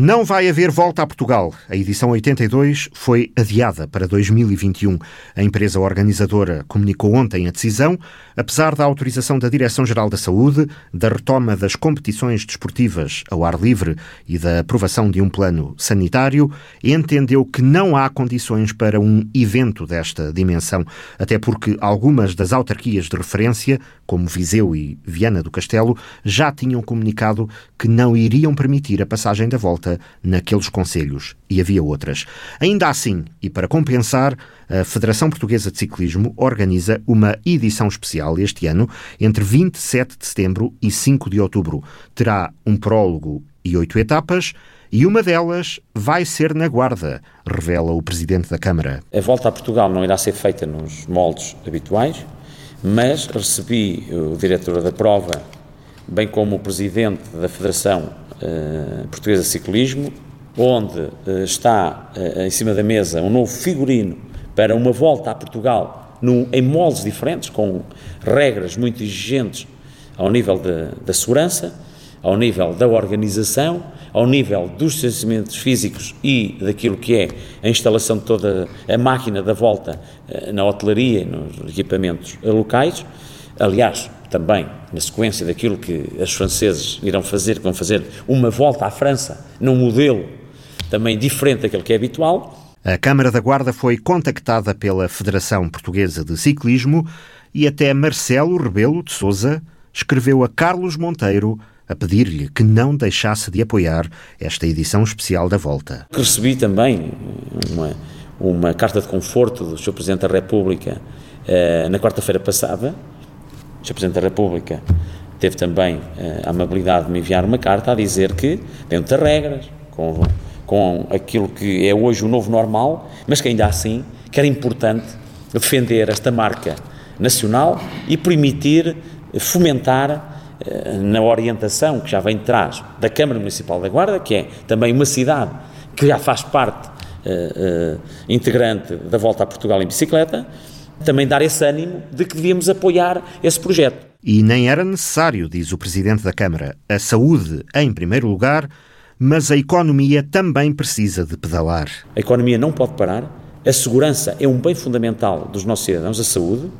Não vai haver volta a Portugal. A edição 82 foi adiada para 2021. A empresa organizadora comunicou ontem a decisão, apesar da autorização da Direção-Geral da Saúde, da retoma das competições desportivas ao ar livre e da aprovação de um plano sanitário, entendeu que não há condições para um evento desta dimensão, até porque algumas das autarquias de referência, como Viseu e Viana do Castelo, já tinham comunicado que não iriam permitir a passagem da volta naqueles conselhos e havia outras. Ainda assim, e para compensar, a Federação Portuguesa de Ciclismo organiza uma edição especial este ano, entre 27 de setembro e 5 de outubro. Terá um prólogo e oito etapas. E uma delas vai ser na Guarda, revela o Presidente da Câmara. A volta a Portugal não irá ser feita nos moldes habituais, mas recebi o diretor da prova, bem como o Presidente da Federação Portuguesa de Ciclismo, onde uh, está uh, em cima da mesa um novo figurino para uma volta a Portugal no, em moldes diferentes, com regras muito exigentes ao nível de, da segurança, ao nível da organização, ao nível dos distanciamentos físicos e daquilo que é a instalação de toda a máquina da volta na hotelaria e nos equipamentos locais. Aliás, também na sequência daquilo que os franceses irão fazer, que vão fazer uma volta à França num modelo também diferente daquele que é habitual. A Câmara da Guarda foi contactada pela Federação Portuguesa de Ciclismo e até Marcelo Rebelo de Souza escreveu a Carlos Monteiro a pedir-lhe que não deixasse de apoiar esta edição especial da Volta. Recebi também uma, uma carta de conforto do Sr. Presidente da República eh, na quarta-feira passada, Sr. Presidente da República teve também uh, a amabilidade de me enviar uma carta a dizer que, dentro das regras, com, com aquilo que é hoje o novo normal, mas que ainda assim que era importante defender esta marca nacional e permitir fomentar uh, na orientação que já vem de trás da Câmara Municipal da Guarda, que é também uma cidade que já faz parte uh, uh, integrante da volta a Portugal em bicicleta, também dar esse ânimo de que devíamos apoiar esse projeto. E nem era necessário, diz o Presidente da Câmara, a saúde em primeiro lugar, mas a economia também precisa de pedalar. A economia não pode parar, a segurança é um bem fundamental dos nossos cidadãos, a saúde,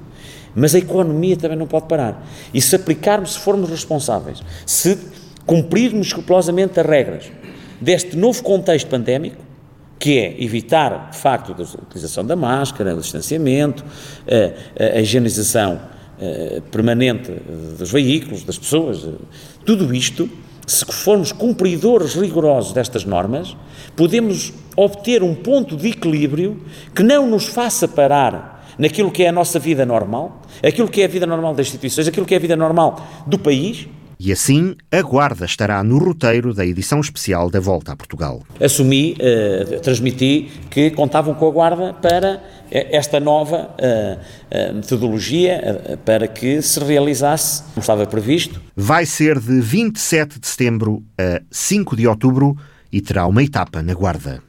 mas a economia também não pode parar. E se aplicarmos, se formos responsáveis, se cumprirmos escrupulosamente as regras deste novo contexto pandémico, que é evitar, de facto, a utilização da máscara, o distanciamento, a, a higienização a, permanente dos veículos, das pessoas, tudo isto, se formos cumpridores rigorosos destas normas, podemos obter um ponto de equilíbrio que não nos faça parar naquilo que é a nossa vida normal, aquilo que é a vida normal das instituições, aquilo que é a vida normal do país, e assim, a Guarda estará no roteiro da edição especial da Volta a Portugal. Assumi, uh, transmiti que contavam com a Guarda para eh, esta nova uh, metodologia para que se realizasse como estava previsto. Vai ser de 27 de setembro a 5 de outubro e terá uma etapa na Guarda.